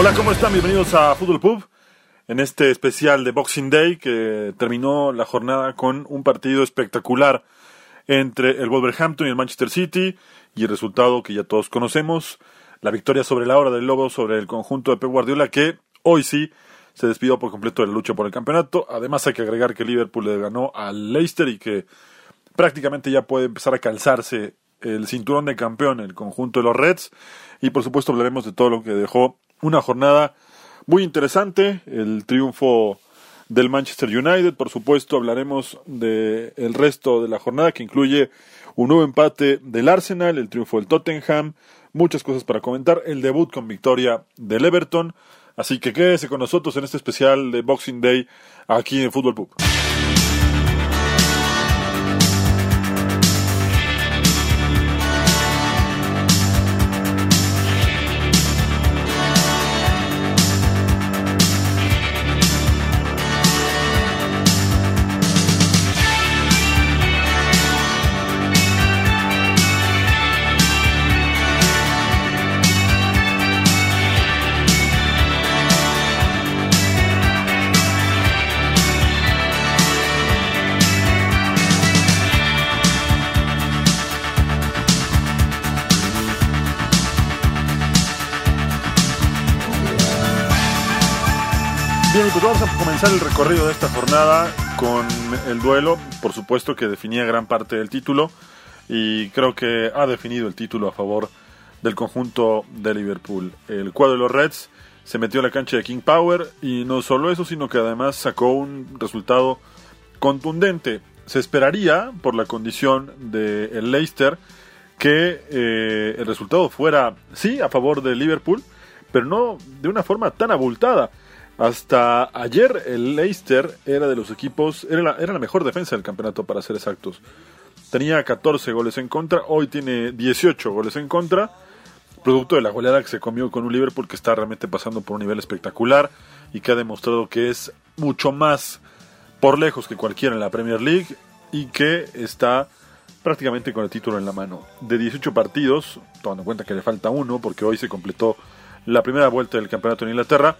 Hola, ¿cómo están? Bienvenidos a Fútbol Pub. En este especial de Boxing Day que terminó la jornada con un partido espectacular entre el Wolverhampton y el Manchester City y el resultado que ya todos conocemos, la victoria sobre la hora del Lobo sobre el conjunto de Pep Guardiola que hoy sí se despidió por completo de la lucha por el campeonato. Además hay que agregar que Liverpool le ganó al Leicester y que prácticamente ya puede empezar a calzarse el cinturón de campeón el conjunto de los Reds y por supuesto hablaremos de todo lo que dejó una jornada muy interesante, el triunfo del Manchester United, por supuesto hablaremos del el resto de la jornada que incluye un nuevo empate del Arsenal, el triunfo del Tottenham, muchas cosas para comentar, el debut con victoria del Everton, así que quédese con nosotros en este especial de Boxing Day aquí en Fútbol Pub. Pues vamos a comenzar el recorrido de esta jornada con el duelo, por supuesto que definía gran parte del título y creo que ha definido el título a favor del conjunto de Liverpool. El cuadro de los Reds se metió a la cancha de King Power y no solo eso, sino que además sacó un resultado contundente. Se esperaría, por la condición del el Leicester, que eh, el resultado fuera, sí, a favor de Liverpool, pero no de una forma tan abultada. Hasta ayer el Leicester era de los equipos, era la, era la mejor defensa del campeonato para ser exactos. Tenía 14 goles en contra, hoy tiene 18 goles en contra, producto de la goleada que se comió con un Liverpool que está realmente pasando por un nivel espectacular y que ha demostrado que es mucho más por lejos que cualquiera en la Premier League y que está prácticamente con el título en la mano. De 18 partidos, tomando en cuenta que le falta uno porque hoy se completó la primera vuelta del campeonato en Inglaterra,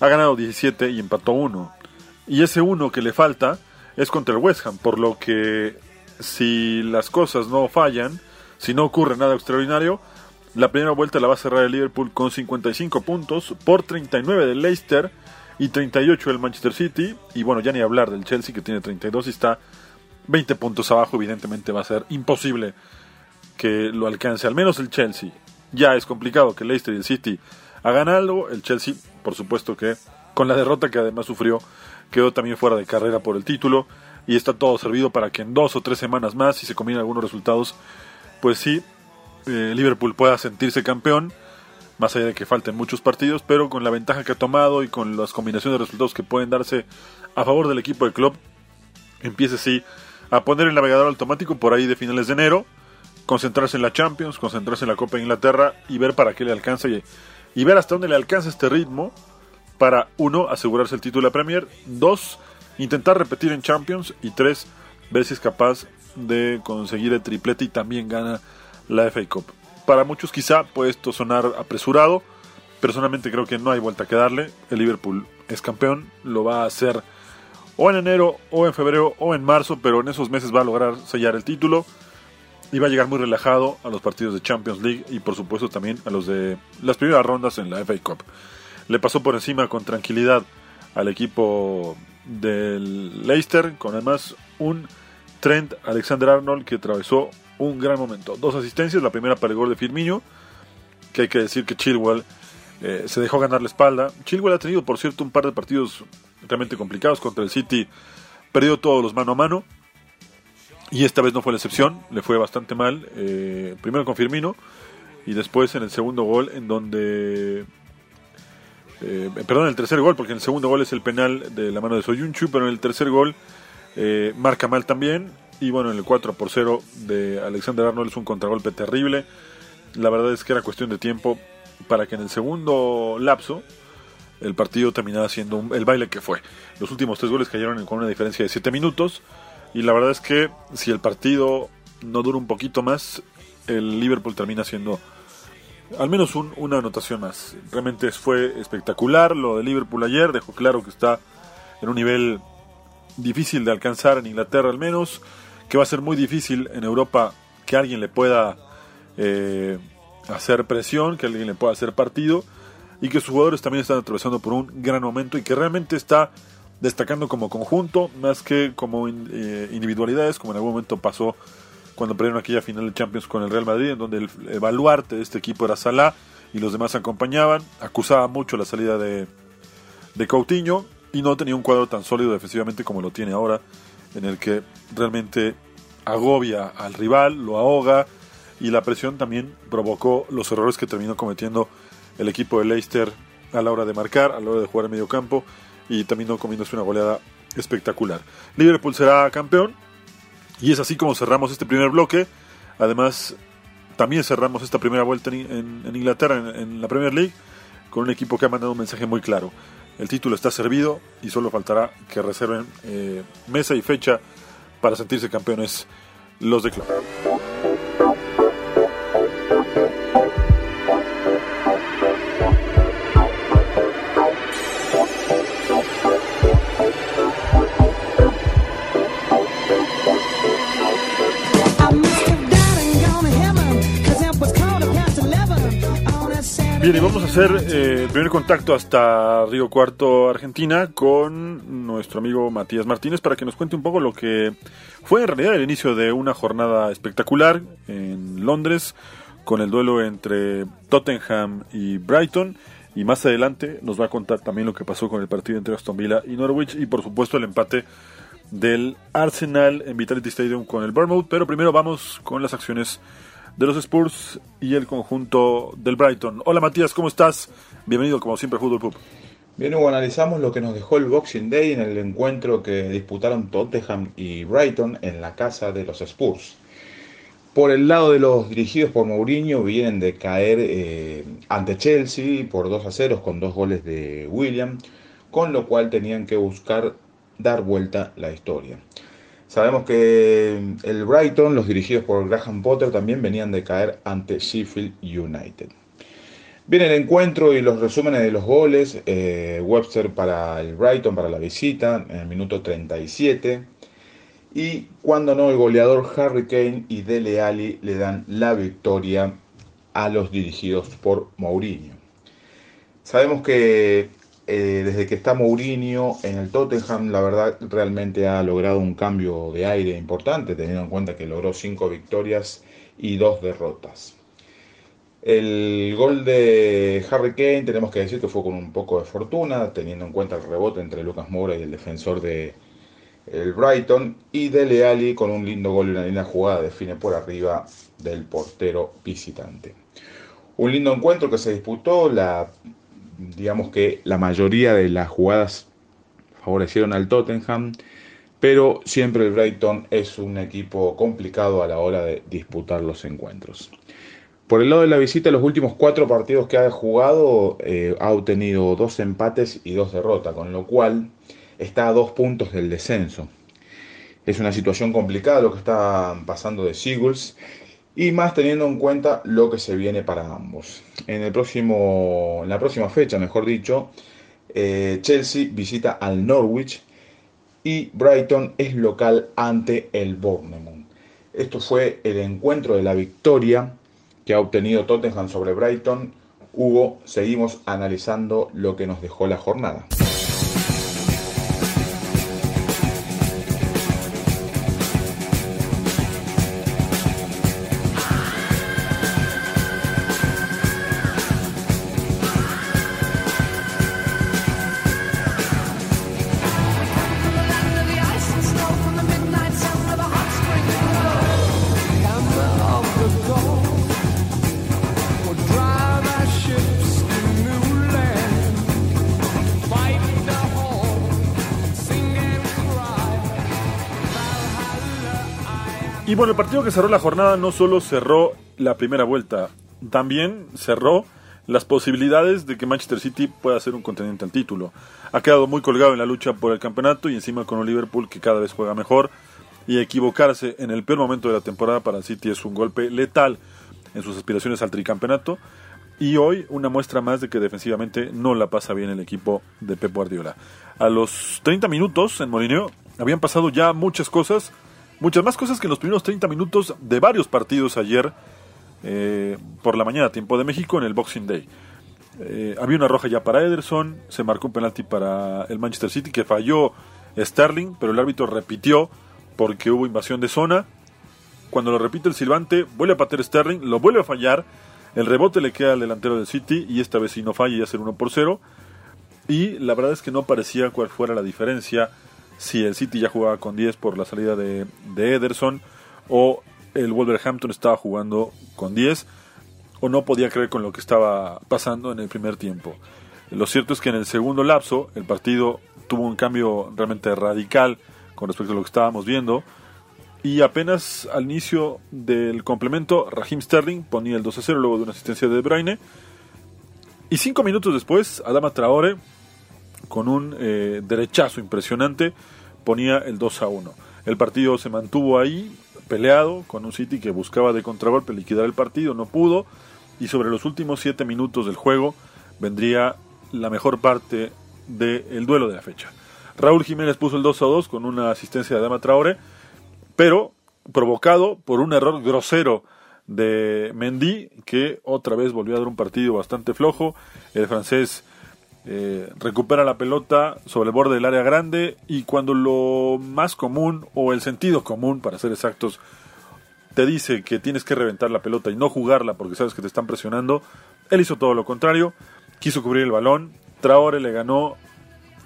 ha ganado 17 y empató 1. Y ese 1 que le falta es contra el West Ham, por lo que si las cosas no fallan, si no ocurre nada extraordinario, la primera vuelta la va a cerrar el Liverpool con 55 puntos por 39 del Leicester y 38 del Manchester City. Y bueno, ya ni hablar del Chelsea que tiene 32 y está 20 puntos abajo. Evidentemente va a ser imposible que lo alcance, al menos el Chelsea. Ya es complicado que el Leicester y el City hagan algo. El Chelsea, por supuesto que con la derrota que además sufrió, quedó también fuera de carrera por el título. Y está todo servido para que en dos o tres semanas más, si se combinan algunos resultados, pues sí, eh, Liverpool pueda sentirse campeón. Más allá de que falten muchos partidos, pero con la ventaja que ha tomado y con las combinaciones de resultados que pueden darse a favor del equipo de club, empiece sí a poner el navegador automático por ahí de finales de enero, concentrarse en la Champions, concentrarse en la Copa de Inglaterra y ver para qué le alcanza y, y ver hasta dónde le alcanza este ritmo para, uno, asegurarse el título de Premier, dos, intentar repetir en Champions y tres, ver si es capaz de conseguir el triplete y también gana la FA Cup. Para muchos quizá puede esto sonar apresurado, personalmente creo que no hay vuelta que darle, el Liverpool es campeón, lo va a hacer o en enero, o en febrero, o en marzo, pero en esos meses va a lograr sellar el título. Iba a llegar muy relajado a los partidos de Champions League y por supuesto también a los de las primeras rondas en la FA Cup. Le pasó por encima con tranquilidad al equipo del Leicester con además un Trent Alexander Arnold que atravesó un gran momento. Dos asistencias, la primera para el gol de Firmino, que hay que decir que Chilwell eh, se dejó ganar la espalda. Chilwell ha tenido, por cierto, un par de partidos realmente complicados contra el City, perdió todos los mano a mano. Y esta vez no fue la excepción, le fue bastante mal. Eh, primero con Firmino y después en el segundo gol, en donde. Eh, perdón, el tercer gol, porque en el segundo gol es el penal de la mano de Soyunchu, pero en el tercer gol eh, marca mal también. Y bueno, en el 4 por 0 de Alexander Arnold es un contragolpe terrible. La verdad es que era cuestión de tiempo para que en el segundo lapso el partido terminara siendo el baile que fue. Los últimos tres goles cayeron con una diferencia de 7 minutos. Y la verdad es que si el partido no dura un poquito más, el Liverpool termina siendo al menos una anotación más. Realmente fue espectacular lo de Liverpool ayer, dejó claro que está en un nivel difícil de alcanzar en Inglaterra al menos, que va a ser muy difícil en Europa que alguien le pueda eh, hacer presión, que alguien le pueda hacer partido y que sus jugadores también están atravesando por un gran momento y que realmente está destacando como conjunto más que como eh, individualidades, como en algún momento pasó cuando perdieron aquella final de Champions con el Real Madrid, en donde el, baluarte de este equipo era Salah y los demás acompañaban. Acusaba mucho la salida de, de Coutinho y no tenía un cuadro tan sólido defensivamente como lo tiene ahora, en el que realmente agobia al rival, lo ahoga y la presión también provocó los errores que terminó cometiendo el equipo de Leicester a la hora de marcar, a la hora de jugar en medio campo y terminó comiéndose una goleada espectacular. Liverpool será campeón y es así como cerramos este primer bloque. Además, también cerramos esta primera vuelta en, Inglaterra, en, la Premier League, con un equipo que ha mandado un mensaje muy claro. El título está servido y solo faltará que reserven eh, mesa y fecha para sentirse campeones los de club. Bien, y vamos a hacer eh, el primer contacto hasta Río Cuarto, Argentina, con nuestro amigo Matías Martínez para que nos cuente un poco lo que fue en realidad el inicio de una jornada espectacular en Londres, con el duelo entre Tottenham y Brighton. Y más adelante nos va a contar también lo que pasó con el partido entre Aston Villa y Norwich y por supuesto el empate del Arsenal en Vitality Stadium con el Bournemouth. Pero primero vamos con las acciones de los Spurs y el conjunto del Brighton. Hola Matías, ¿cómo estás? Bienvenido como siempre a Fútbol Pub. Bien, Hugo, analizamos lo que nos dejó el Boxing Day en el encuentro que disputaron Tottenham y Brighton en la casa de los Spurs. Por el lado de los dirigidos por Mourinho, vienen de caer eh, ante Chelsea por 2 a 0 con dos goles de William, con lo cual tenían que buscar dar vuelta la historia. Sabemos que el Brighton, los dirigidos por Graham Potter, también venían de caer ante Sheffield United. Viene el encuentro y los resúmenes de los goles. Eh, Webster para el Brighton, para la visita, en el minuto 37. Y cuando no, el goleador Harry Kane y Dele Alli le dan la victoria a los dirigidos por Mourinho. Sabemos que eh, desde que está Mourinho en el Tottenham, la verdad realmente ha logrado un cambio de aire importante, teniendo en cuenta que logró cinco victorias y dos derrotas. El gol de Harry Kane tenemos que decir que fue con un poco de fortuna, teniendo en cuenta el rebote entre Lucas Moura y el defensor de el Brighton, y Dele Alli con un lindo gol y una linda jugada define por arriba del portero visitante. Un lindo encuentro que se disputó, la digamos que la mayoría de las jugadas favorecieron al Tottenham, pero siempre el Brighton es un equipo complicado a la hora de disputar los encuentros. Por el lado de la visita, los últimos cuatro partidos que ha jugado eh, ha obtenido dos empates y dos derrotas, con lo cual está a dos puntos del descenso. Es una situación complicada lo que está pasando de Seagulls y más teniendo en cuenta lo que se viene para ambos. En, el próximo, en la próxima fecha, mejor dicho, eh, Chelsea visita al Norwich y Brighton es local ante el Bournemouth. Esto fue el encuentro de la victoria que ha obtenido Tottenham sobre Brighton. Hugo, seguimos analizando lo que nos dejó la jornada. Bueno, el partido que cerró la jornada no solo cerró la primera vuelta, también cerró las posibilidades de que Manchester City pueda ser un contendiente al título. Ha quedado muy colgado en la lucha por el campeonato y encima con un Liverpool que cada vez juega mejor y equivocarse en el peor momento de la temporada para el City es un golpe letal en sus aspiraciones al tricampeonato y hoy una muestra más de que defensivamente no la pasa bien el equipo de Pep Guardiola. A los 30 minutos en Molineo habían pasado ya muchas cosas Muchas más cosas que en los primeros 30 minutos de varios partidos ayer eh, por la mañana, tiempo de México, en el Boxing Day. Eh, había una roja ya para Ederson, se marcó un penalti para el Manchester City que falló Sterling, pero el árbitro repitió porque hubo invasión de zona. Cuando lo repite el silbante, vuelve a patear Sterling, lo vuelve a fallar, el rebote le queda al delantero del City y esta vez si no falla ya ser 1 por 0. Y la verdad es que no parecía cuál fuera la diferencia si el City ya jugaba con 10 por la salida de, Ederson o el Wolverhampton estaba jugando con 10 o no podía creer con lo que estaba pasando en el primer tiempo. Lo cierto es que en el segundo lapso el partido tuvo un cambio realmente radical con respecto a lo que estábamos viendo y apenas al inicio del complemento Raheem Sterling ponía el 2 a 0 luego de una asistencia de De y cinco minutos después Adama Traore con un eh, derechazo impresionante, ponía el 2 a 1. El partido se mantuvo ahí, peleado, con un City que buscaba de contragolpe liquidar el partido, no pudo, y sobre los últimos 7 minutos del juego vendría la mejor parte del duelo de la fecha. Raúl Jiménez puso el 2 a 2 con una asistencia de Dama Traore, pero provocado por un error grosero de Mendy, que otra vez volvió a dar un partido bastante flojo. El francés eh, recupera la pelota sobre el borde del área grande y cuando lo más común o el sentido común, para ser exactos, te dice que tienes que reventar la pelota y no jugarla porque sabes que te están presionando, él hizo todo lo contrario, quiso cubrir el balón, Traore le ganó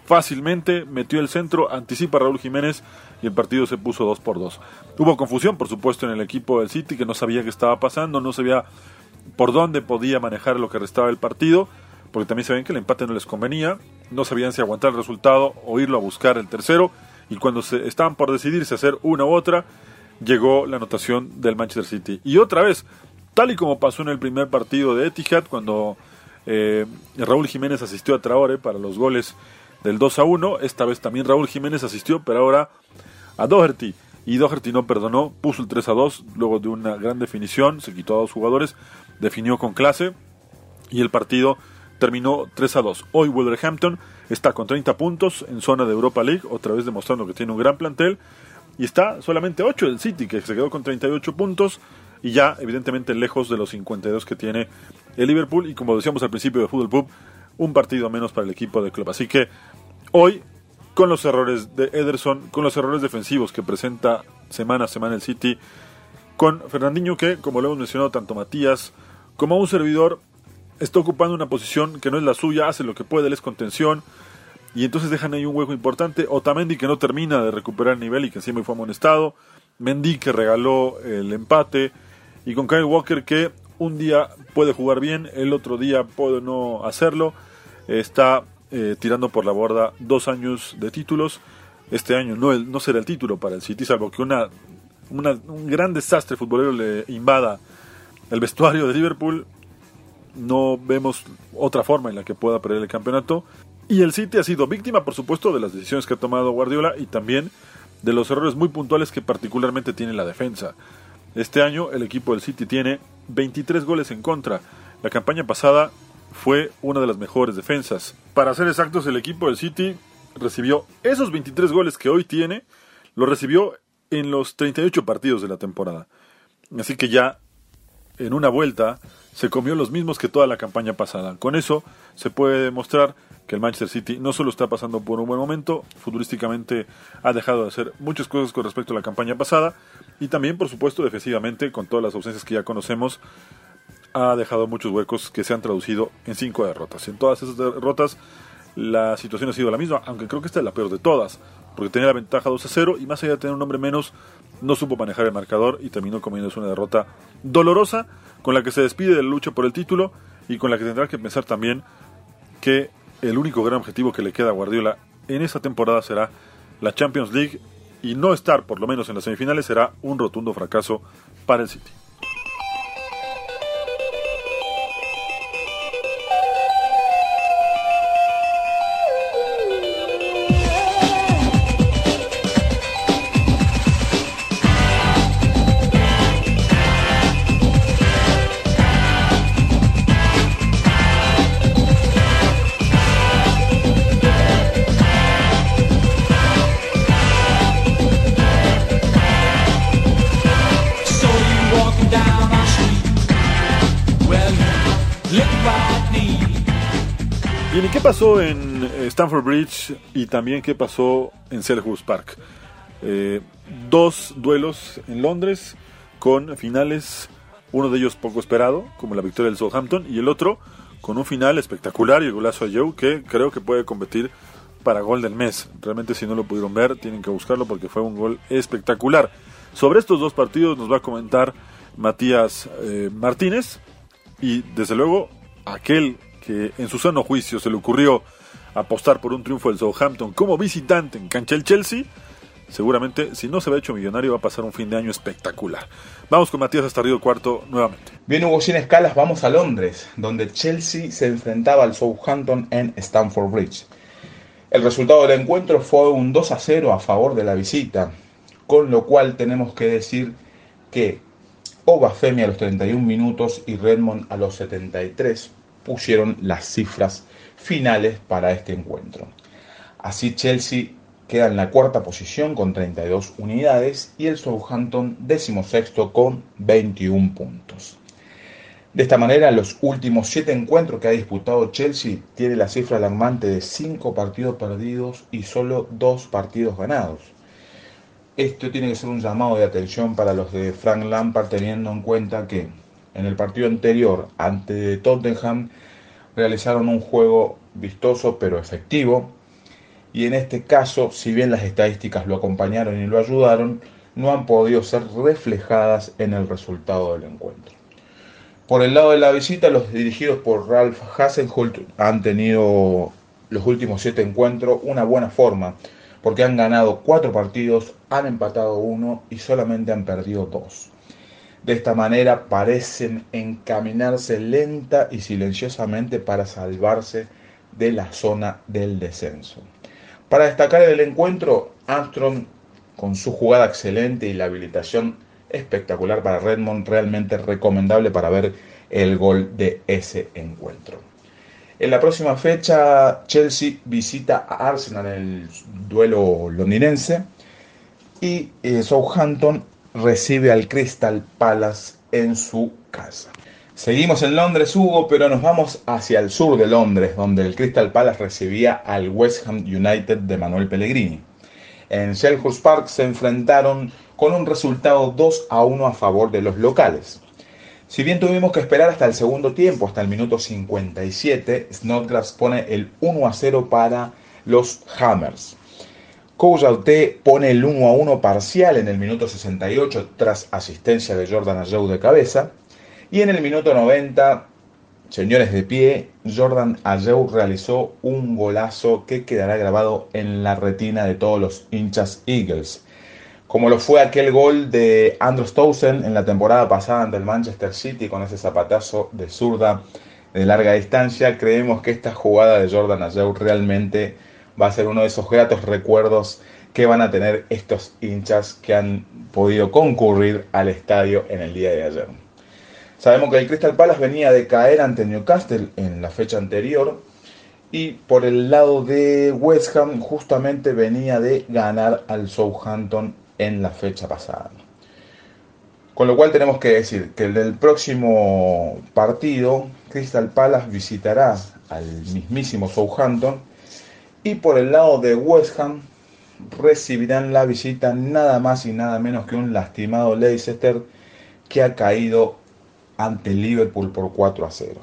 fácilmente, metió el centro, anticipa a Raúl Jiménez y el partido se puso 2 por 2. Hubo confusión, por supuesto, en el equipo del City que no sabía qué estaba pasando, no sabía por dónde podía manejar lo que restaba del partido porque también sabían que el empate no les convenía, no sabían si aguantar el resultado o irlo a buscar el tercero, y cuando se estaban por decidirse hacer una u otra, llegó la anotación del Manchester City. Y otra vez, tal y como pasó en el primer partido de Etihad, cuando eh, Raúl Jiménez asistió a Traore para los goles del 2 a 1, esta vez también Raúl Jiménez asistió, pero ahora a Doherty. Y Doherty no perdonó, puso el 3 a 2, luego de una gran definición, se quitó a dos jugadores, definió con clase, y el partido terminó 3 a 2. Hoy Wolverhampton está con 30 puntos en zona de Europa League, otra vez demostrando que tiene un gran plantel. Y está solamente 8 del City, que se quedó con 38 puntos y ya evidentemente lejos de los 52 que tiene el Liverpool. Y como decíamos al principio de Fútbol Pub, un partido menos para el equipo de club. Así que hoy, con los errores de Ederson, con los errores defensivos que presenta semana a semana el City, con Fernandinho que, como lo hemos mencionado tanto Matías como un servidor, está ocupando una posición que no es la suya, hace lo que puede, él es contención, y entonces dejan ahí un hueco importante. Otamendi que no termina de recuperar el nivel y que encima fue amonestado. Mendy que regaló el empate. Y con Kyle Walker que un día puede jugar bien, el otro día puede no hacerlo. Está eh, tirando por la borda dos años de títulos. Este año no, no será el título para el City, salvo que una, un gran desastre futbolero le invada el vestuario de Liverpool no vemos otra forma en la que pueda perder el campeonato. Y el City ha sido víctima, por supuesto, de las decisiones que ha tomado Guardiola y también de los errores muy puntuales que particularmente tiene la defensa. Este año el equipo del City tiene 23 goles en contra. La campaña pasada fue una de las mejores defensas. Para ser exactos, el equipo del City recibió esos 23 goles que hoy tiene, lo recibió en los 38 partidos de la temporada. Así que ya en una vuelta se comió los mismos que toda la campaña pasada. Con eso se puede demostrar que el Manchester City no solo está pasando por un buen momento, futurísticamente ha dejado de hacer muchas cosas con respecto a la campaña pasada y también, por supuesto, defensivamente, con todas las ausencias que ya conocemos, ha dejado muchos huecos que se han traducido en cinco derrotas. En todas esas derrotas la situación ha sido la misma, aunque creo que esta es la peor de todas, porque tenía la ventaja 2 a 0 y más allá de tener un hombre menos, no supo manejar el marcador y terminó comiéndose una derrota dolorosa con la que se despide de la lucha por el título y con la que tendrá que pensar también que el único gran objetivo que le queda a Guardiola en esta temporada será la Champions League y no estar por lo menos en las semifinales será un rotundo fracaso para el City. Pasó en eh, Stamford Bridge y también qué pasó en Selhurst Park? Eh, dos duelos en Londres con finales, uno de ellos poco esperado, como la victoria del Southampton, y el otro con un final espectacular y el golazo a Joe, que creo que puede competir para gol del mes. Realmente si no lo pudieron ver, tienen que buscarlo porque fue un gol espectacular. Sobre estos dos partidos nos va a comentar Matías eh, Martínez y desde luego aquel que en su sano juicio se le ocurrió apostar por un triunfo del Southampton como visitante en cancha del Chelsea, seguramente si no se ve hecho millonario va a pasar un fin de año espectacular. Vamos con Matías hasta Río Cuarto nuevamente. Bien, Hugo, sin escalas, vamos a Londres, donde Chelsea se enfrentaba al Southampton en Stamford Bridge. El resultado del encuentro fue un 2 a 0 a favor de la visita, con lo cual tenemos que decir que Obafemi a los 31 minutos y Redmond a los 73 pusieron las cifras finales para este encuentro. Así Chelsea queda en la cuarta posición con 32 unidades y el Southampton decimosexto con 21 puntos. De esta manera, los últimos siete encuentros que ha disputado Chelsea tiene la cifra alarmante de 5 partidos perdidos y solo 2 partidos ganados. Esto tiene que ser un llamado de atención para los de Frank Lampard teniendo en cuenta que en el partido anterior ante Tottenham realizaron un juego vistoso pero efectivo y en este caso, si bien las estadísticas lo acompañaron y lo ayudaron, no han podido ser reflejadas en el resultado del encuentro. Por el lado de la visita, los dirigidos por Ralph Hasenhult han tenido los últimos siete encuentros una buena forma, porque han ganado cuatro partidos, han empatado uno y solamente han perdido dos. De esta manera parecen encaminarse lenta y silenciosamente para salvarse de la zona del descenso. Para destacar el encuentro, Armstrong con su jugada excelente y la habilitación espectacular para Redmond, realmente recomendable para ver el gol de ese encuentro. En la próxima fecha, Chelsea visita a Arsenal en el duelo londinense y eh, Southampton recibe al Crystal Palace en su casa. Seguimos en Londres, Hugo, pero nos vamos hacia el sur de Londres, donde el Crystal Palace recibía al West Ham United de Manuel Pellegrini. En Selhurst Park se enfrentaron con un resultado 2 a 1 a favor de los locales. Si bien tuvimos que esperar hasta el segundo tiempo, hasta el minuto 57, Snodgrass pone el 1 a 0 para los Hammers. Kouyaté pone el 1 a 1 parcial en el minuto 68 tras asistencia de Jordan Ayew de cabeza. Y en el minuto 90, señores de pie, Jordan Ayew realizó un golazo que quedará grabado en la retina de todos los hinchas Eagles como lo fue aquel gol de Andrew Stousen en la temporada pasada ante el Manchester City con ese zapatazo de zurda de larga distancia, creemos que esta jugada de Jordan Ayew realmente va a ser uno de esos gratos recuerdos que van a tener estos hinchas que han podido concurrir al estadio en el día de ayer. Sabemos que el Crystal Palace venía de caer ante Newcastle en la fecha anterior y por el lado de West Ham justamente venía de ganar al Southampton en la fecha pasada. Con lo cual tenemos que decir que el del próximo partido, Crystal Palace visitará al mismísimo Southampton y por el lado de West Ham recibirán la visita nada más y nada menos que un lastimado Leicester que ha caído ante Liverpool por 4 a 0.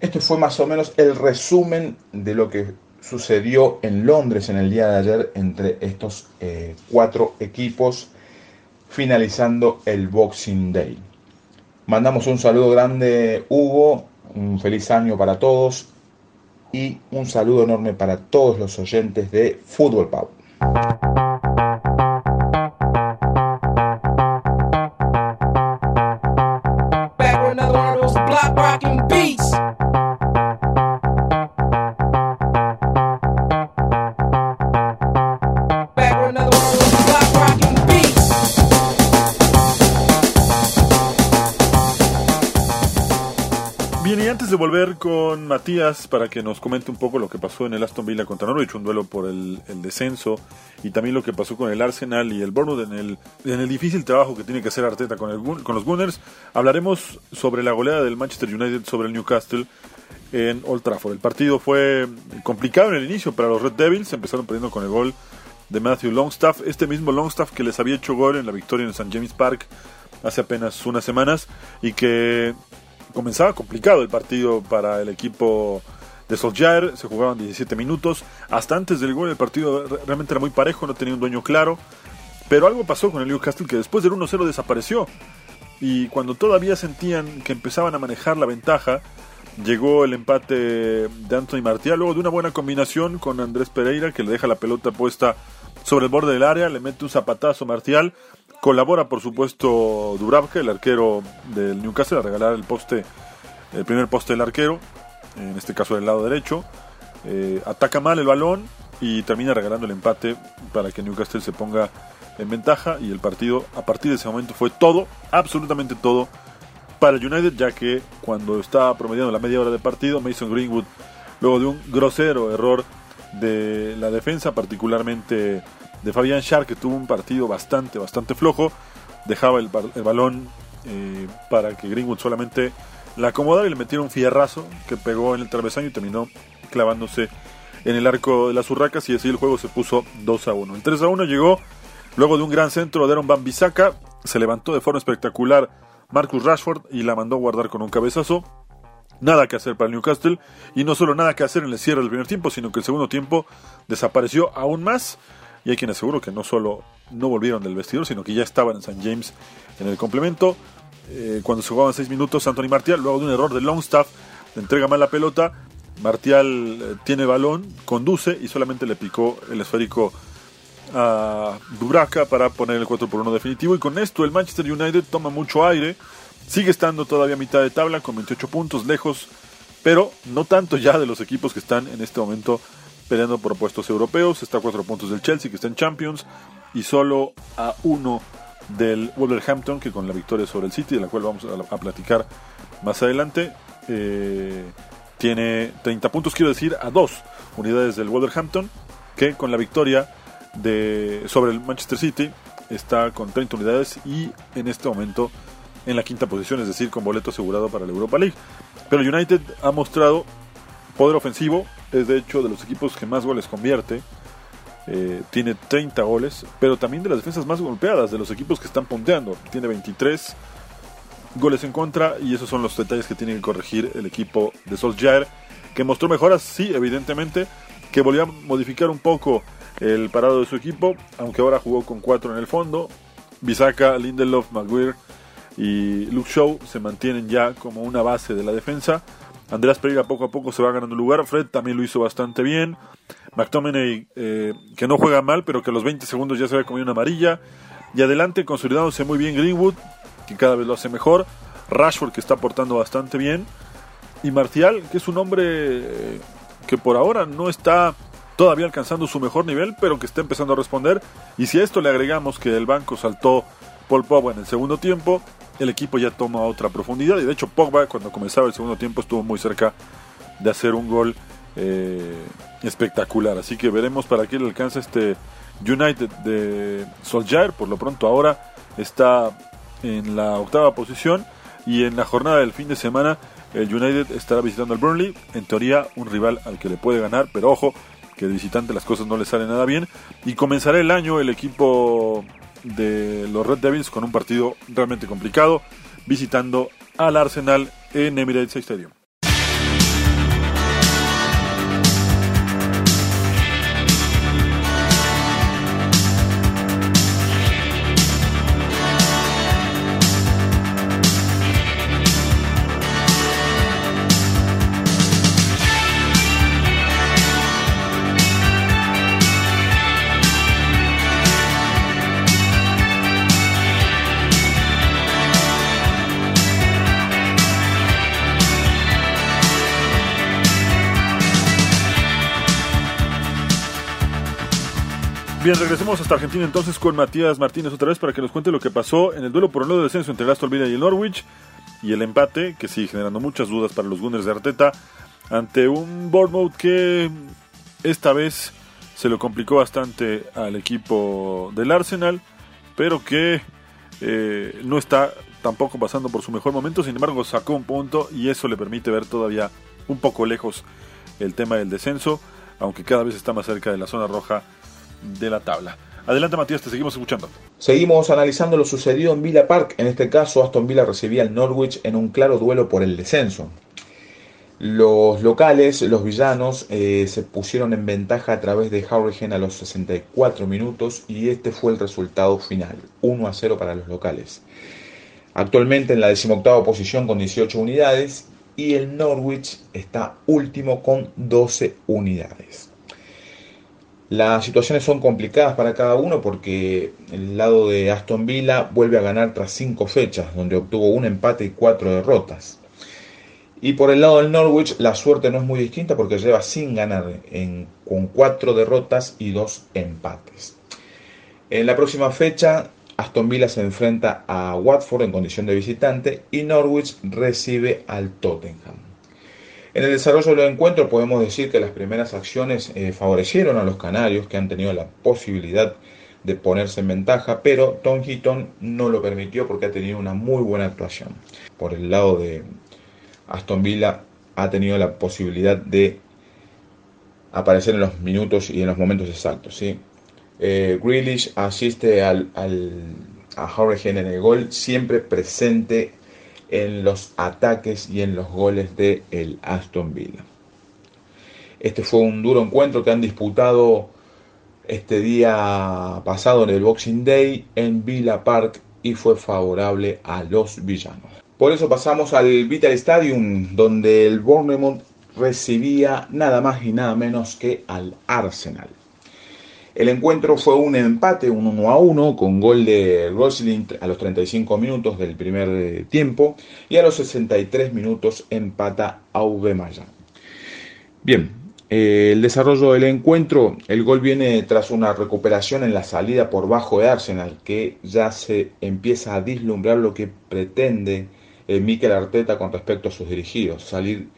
Esto fue más o menos el resumen de lo que sucedió en Londres en el día de ayer entre estos eh, cuatro equipos finalizando el Boxing Day. Mandamos un saludo grande Hugo, un feliz año para todos y un saludo enorme para todos los oyentes de Fútbol Pub. Matías para que nos comente un poco lo que pasó en el Aston Villa contra Norwich, un duelo por el, el descenso, y también lo que pasó con el Arsenal y el Bournemouth en el, en el difícil trabajo que tiene que hacer Arteta con, el, con los Gunners, hablaremos sobre la goleada del Manchester United sobre el Newcastle en Old Trafford. El partido fue complicado en el inicio para los Red Devils, empezaron perdiendo con el gol de Matthew Longstaff, este mismo Longstaff que les había hecho gol en la victoria en St. James Park hace apenas unas semanas y que comenzaba complicado el partido para el equipo de Solskjaer, se jugaban 17 minutos, hasta antes del gol el partido re- realmente era muy parejo, no tenía un dueño claro, pero algo pasó con el Newcastle que después del 1-0 desapareció y cuando todavía sentían que empezaban a manejar la ventaja, llegó el empate de Anthony Martial, luego de una buena combinación con Andrés Pereira que le deja la pelota puesta sobre el borde del área, le mete un zapatazo Martial, colabora por supuesto Dubravka, el arquero del Newcastle, a regalar el poste, el primer poste del arquero, en este caso del lado derecho, eh, ataca mal el balón y termina regalando el empate para que Newcastle se ponga en ventaja y el partido a partir de ese momento fue todo, absolutamente todo para United, ya que cuando estaba promediando la media hora de partido, Mason Greenwood, luego de un grosero error de la defensa, particularmente de Fabián Schär, que tuvo un partido bastante, bastante flojo, dejaba el, ba- el balón eh, para que Greenwood solamente la acomodara y le metiera un fierrazo que pegó en el travesaño y terminó clavándose en el arco de las urracas y así el juego se puso 2 a 1. El 3 a 1 llegó luego de un gran centro de Aaron Van Bissaka, se levantó de forma espectacular Marcus Rashford y la mandó a guardar con un cabezazo. Nada que hacer para Newcastle y no solo nada que hacer en el cierre del primer tiempo, sino que el segundo tiempo desapareció aún más y hay quien aseguró que no solo no volvieron del vestidor, sino que ya estaban en St. James en el complemento. Eh, cuando se jugaban 6 minutos, Anthony Martial, luego de un error de Longstaff, le entrega mal la pelota. Martial eh, tiene balón, conduce y solamente le picó el esférico a Dubravka para poner el 4 por 1 definitivo. Y con esto el Manchester United toma mucho aire. Sigue estando todavía a mitad de tabla con 28 puntos, lejos, pero no tanto ya de los equipos que están en este momento peleando por puestos europeos. Está a 4 puntos del Chelsea, que está en Champions, y solo a 1 del Wolverhampton, que con la victoria sobre el City, de la cual vamos a, platicar más adelante, eh, tiene 30 puntos, quiero decir, a 2 unidades del Wolverhampton, que con la victoria de, sobre el Manchester City está con 30 unidades y en este momento en la quinta posición, es decir, con boleto asegurado para la Europa League. Pero United ha mostrado poder ofensivo, es de hecho de los equipos que más goles convierte, eh, tiene 30 goles, pero también de las defensas más golpeadas de los equipos que están punteando, tiene 23 goles en contra y esos son los detalles que tiene que corregir el equipo de Solskjaer, que mostró mejoras, sí, evidentemente, que volvió a modificar un poco el parado de su equipo, aunque ahora jugó con cuatro en el fondo. Bisaka, Lindelof, Maguire y Luke Shaw se mantienen ya como una base de la defensa. Andrés Pereira poco a poco se va ganando lugar. Fred también lo hizo bastante bien. McTominay, eh, que no juega mal, pero que a los 20 segundos ya se ve comido una amarilla. Y adelante, consolidándose muy bien Greenwood, que cada vez lo hace mejor. Rashford, que está aportando bastante bien. Y Martial, que es un hombre eh, que por ahora no está todavía alcanzando su mejor nivel, pero que está empezando a responder. Y si a esto le agregamos que el banco saltó Paul Pogba en el segundo tiempo, el equipo ya toma otra profundidad. Y de hecho, Pogba, cuando comenzaba el segundo tiempo, estuvo muy cerca de hacer un gol eh, espectacular. Así que veremos para qué le alcanza este United de Solskjaer, por lo pronto ahora está en la octava posición y en la jornada del fin de semana el United estará visitando al Burnley, en teoría un rival al que le puede ganar, pero ojo, que de visitante las cosas no le salen nada bien. Y comenzará el año el equipo de los Red Devils con un partido realmente complicado, visitando al Arsenal en Emirates Stadium. Bien, regresemos hasta Argentina entonces con Matías Martínez otra vez para que nos cuente lo que pasó en el duelo por el de descenso entre el Aston y el Norwich y el empate que sigue generando muchas dudas para los Gunners de Arteta ante un Bournemouth que esta vez se lo complicó bastante al equipo del Arsenal, pero que eh, no está tampoco pasando por su mejor momento, sin embargo sacó un punto y eso le permite ver todavía un poco lejos el tema del descenso, aunque cada vez está más cerca de la zona roja de la tabla. Adelante Matías, te seguimos escuchando. Seguimos analizando lo sucedido en Villa Park. En este caso, Aston Villa recibía al Norwich en un claro duelo por el descenso. Los locales, los villanos, eh, se pusieron en ventaja a través de Harrigan a los 64 minutos y este fue el resultado final, 1 a 0 para los locales. Actualmente en la decimoctava posición con 18 unidades y el Norwich está último con 12 unidades. Las situaciones son complicadas para cada uno porque el lado de Aston Villa vuelve a ganar tras cinco fechas, donde obtuvo un empate y cuatro derrotas. Y por el lado del Norwich la suerte no es muy distinta porque lleva sin ganar con cuatro derrotas y dos empates. En la próxima fecha Aston Villa se enfrenta a Watford en condición de visitante y Norwich recibe al Tottenham. En el desarrollo del encuentro podemos decir que las primeras acciones eh, favorecieron a los canarios que han tenido la posibilidad de ponerse en ventaja, pero Tom Heaton no lo permitió porque ha tenido una muy buena actuación. Por el lado de Aston Villa ha tenido la posibilidad de aparecer en los minutos y en los momentos exactos. ¿sí? Eh, Grealish asiste al, al, a Hurricane en el gol, siempre presente en los ataques y en los goles de el Aston Villa. Este fue un duro encuentro que han disputado este día pasado en el Boxing Day en Villa Park y fue favorable a los villanos. Por eso pasamos al Vital Stadium donde el Bournemouth recibía nada más y nada menos que al Arsenal. El encuentro fue un empate, un 1 a 1, con gol de Rosling a los 35 minutos del primer eh, tiempo y a los 63 minutos empata Aubameyang. Bien, eh, el desarrollo del encuentro, el gol viene tras una recuperación en la salida por bajo de Arsenal, que ya se empieza a dislumbrar lo que pretende eh, Mikel Arteta con respecto a sus dirigidos, salir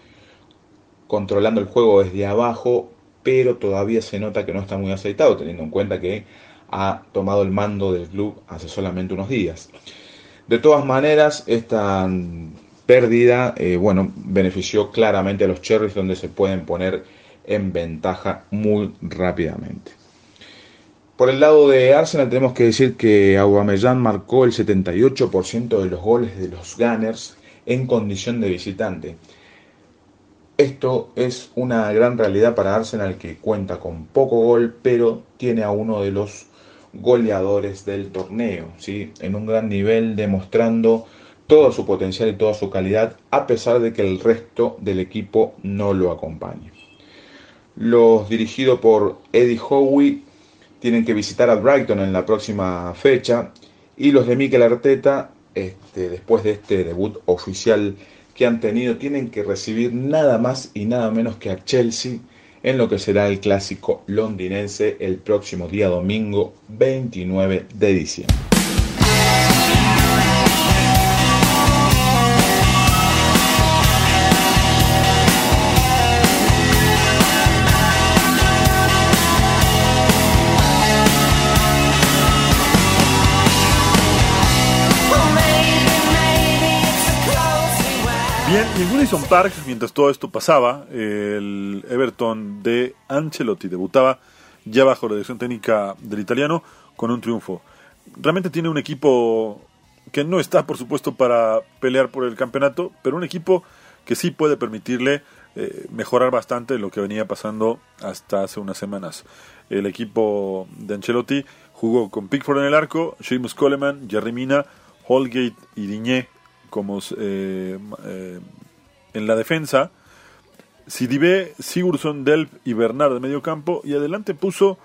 controlando el juego desde abajo pero todavía se nota que no está muy aceitado, teniendo en cuenta que ha tomado el mando del club hace solamente unos días. De todas maneras, esta pérdida, eh, bueno, benefició claramente a los Cherries, donde se pueden poner en ventaja muy rápidamente. Por el lado de Arsenal tenemos que decir que Aubameyang marcó el 78% de los goles de los Gunners en condición de visitante. Esto es una gran realidad para Arsenal que cuenta con poco gol, pero tiene a uno de los goleadores del torneo, ¿sí? en un gran nivel, demostrando todo su potencial y toda su calidad, a pesar de que el resto del equipo no lo acompañe. Los dirigidos por Eddie Howe tienen que visitar a Brighton en la próxima fecha y los de Mikel Arteta, este, después de este debut oficial que han tenido tienen que recibir nada más y nada menos que a Chelsea en lo que será el clásico londinense el próximo día domingo 29 de diciembre. En Goodison Park, mientras todo esto pasaba, el Everton de Ancelotti debutaba ya bajo la dirección técnica del italiano con un triunfo. Realmente tiene un equipo que no está, por supuesto, para pelear por el campeonato, pero un equipo que sí puede permitirle eh, mejorar bastante lo que venía pasando hasta hace unas semanas. El equipo de Ancelotti jugó con Pickford en el arco, Seamus Coleman, Jerry Mina, Holgate y Diñé como eh, eh, en la defensa. Sidibe, Sigurdsson, Delp y Bernard de medio campo. Y adelante puso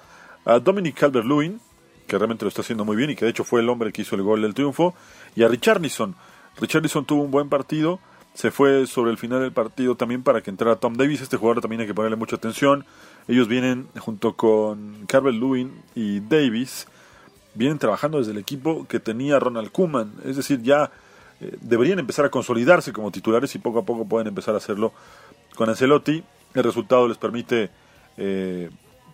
a Dominic Calvert-Lewin, que realmente lo está haciendo muy bien y que de hecho fue el hombre que hizo el gol del triunfo. Y a Richarlison. Richarlison tuvo un buen partido. Se fue sobre el final del partido también para que entrara Tom Davis. Este jugador también hay que ponerle mucha atención. Ellos vienen junto con Calvert-Lewin y Davis. Vienen trabajando desde el equipo que tenía Ronald Koeman. Es decir, ya deberían empezar a consolidarse como titulares y poco a poco pueden empezar a hacerlo con Ancelotti. El resultado les permite eh,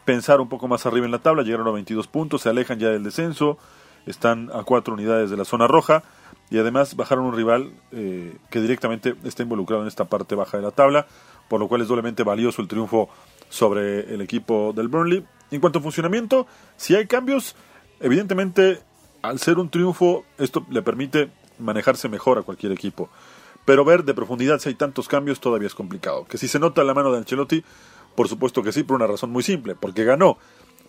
pensar un poco más arriba en la tabla, llegaron a 22 puntos, se alejan ya del descenso, están a cuatro unidades de la zona roja y además bajaron un rival eh, que directamente está involucrado en esta parte baja de la tabla, por lo cual es doblemente valioso el triunfo sobre el equipo del Burnley. En cuanto a funcionamiento, si hay cambios, evidentemente al ser un triunfo esto le permite manejarse mejor a cualquier equipo. Pero ver de profundidad si hay tantos cambios todavía es complicado. Que si se nota la mano de Ancelotti, por supuesto que sí, por una razón muy simple, porque ganó.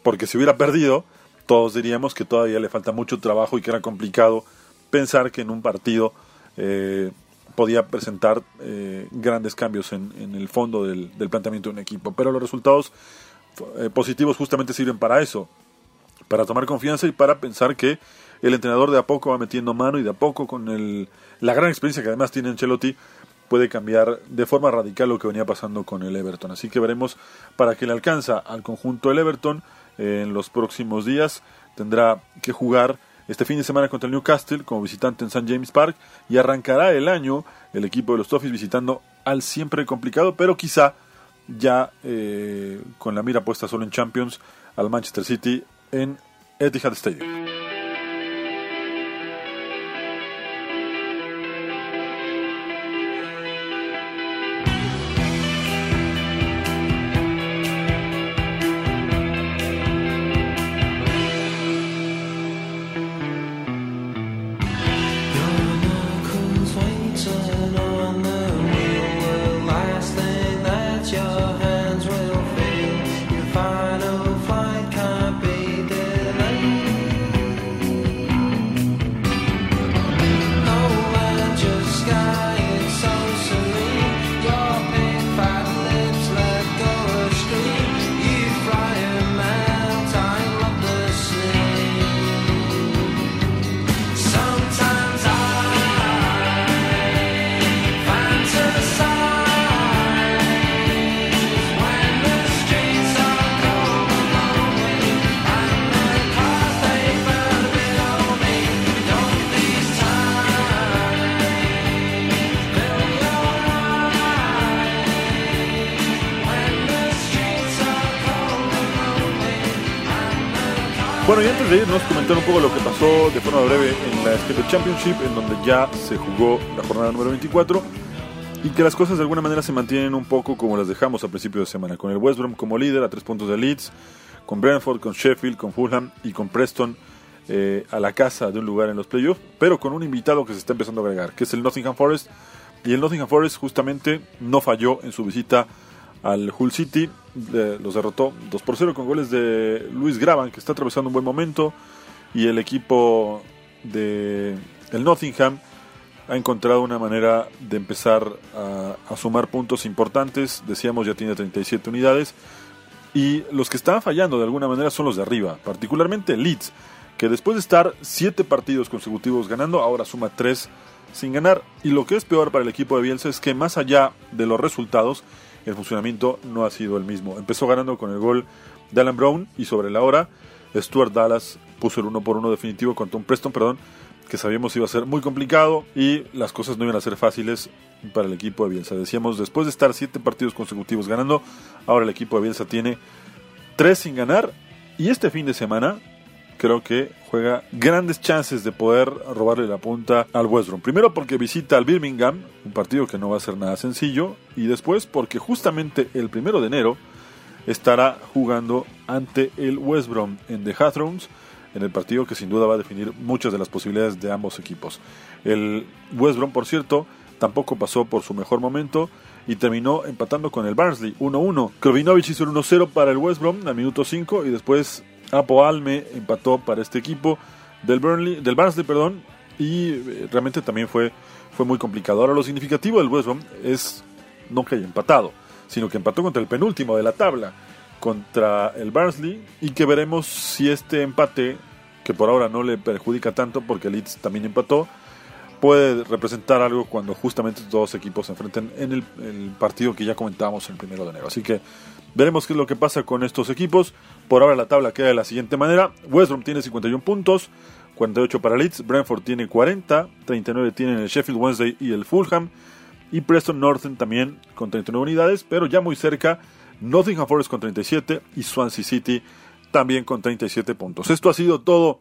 Porque si hubiera perdido, todos diríamos que todavía le falta mucho trabajo y que era complicado pensar que en un partido eh, podía presentar eh, grandes cambios en, el fondo del, planteamiento de un equipo. Pero los resultados eh, positivos justamente sirven para eso, para tomar confianza y para pensar que el entrenador de a poco va metiendo mano y de a poco con el, la gran experiencia que además tiene Ancelotti puede cambiar de forma radical lo que venía pasando con el Everton. Así que veremos para qué le alcanza al conjunto del Everton en los próximos días. Tendrá que jugar este fin de semana contra el Newcastle como visitante en St. James Park y arrancará el año el equipo de los Toffees visitando al siempre complicado, pero quizá ya eh, con la mira puesta solo en Champions al Manchester City en Etihad Stadium. Antes de irnos, comentar un poco lo que pasó de forma breve en la Skate Championship, en donde ya se jugó la jornada número 24 y que las cosas de alguna manera se mantienen un poco como las dejamos a principio de semana, con el West Brom como líder a tres puntos de Leeds, con Brentford, con Sheffield, con Fulham y con Preston eh, a la casa de un lugar en los playoffs, pero con un invitado que se está empezando a agregar, que es el Nottingham Forest, y el Nottingham Forest justamente no falló en su visita al Hull City. los derrotó 2 por 0 con goles de Luis Graban, que está atravesando un buen momento. Y el equipo de el Nottingham ha encontrado una manera de empezar a, sumar puntos importantes. Decíamos, ya tiene 37 unidades. Y los que están fallando de alguna manera son los de arriba, particularmente Leeds, que después de estar 7 partidos consecutivos ganando, ahora suma 3 sin ganar. Y lo que es peor para el equipo de Bielsa es que más allá de los resultados, el funcionamiento no ha sido el mismo. Empezó ganando con el gol de Alan Brown y sobre la hora Stuart Dallas puso el uno por uno definitivo contra un Preston, perdón, que sabíamos iba a ser muy complicado y las cosas no iban a ser fáciles para el equipo de Bielsa. Decíamos, después de estar siete partidos consecutivos ganando, ahora el equipo de Bielsa tiene tres sin ganar y este fin de semana creo que juega grandes chances de poder robarle la punta al West Brom. Primero porque visita al Birmingham, un partido que no va a ser nada sencillo, y después porque justamente el primero de enero estará jugando ante el West Brom en The Hathrons, en el partido que sin duda va a definir muchas de las posibilidades de ambos equipos. El West Brom, por cierto, tampoco pasó por su mejor momento y terminó empatando con el Barnsley 1-1. Krovinovich hizo el 1-0 para el West Brom al minuto 5 y después Apo Alme empató para este equipo del, Burnley, del Barnsley perdón, y eh, realmente también fue, fue muy complicado. Ahora lo significativo del West es no que haya empatado, sino que empató contra el penúltimo de la tabla, contra el Barnsley, y que veremos si este empate, que por ahora no le perjudica tanto porque Leeds también empató, puede representar algo cuando justamente todos equipos se enfrenten en el, el partido que ya comentábamos el primero de enero. Así que veremos qué es lo que pasa con estos equipos. Por ahora la tabla queda de la siguiente manera. West Brom tiene 51 puntos, 48 para Leeds, Brentford tiene 40, 39 tienen el Sheffield Wednesday y el Fulham, y Preston Northern también con 39 unidades, pero ya muy cerca Nottingham Forest con 37 y Swansea City también con 37 puntos. Esto ha sido todo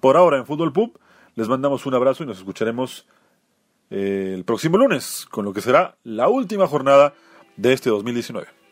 por ahora en Fútbol Pub. Les mandamos un abrazo y nos escucharemos eh, el próximo lunes con lo que será la última jornada de este 2019.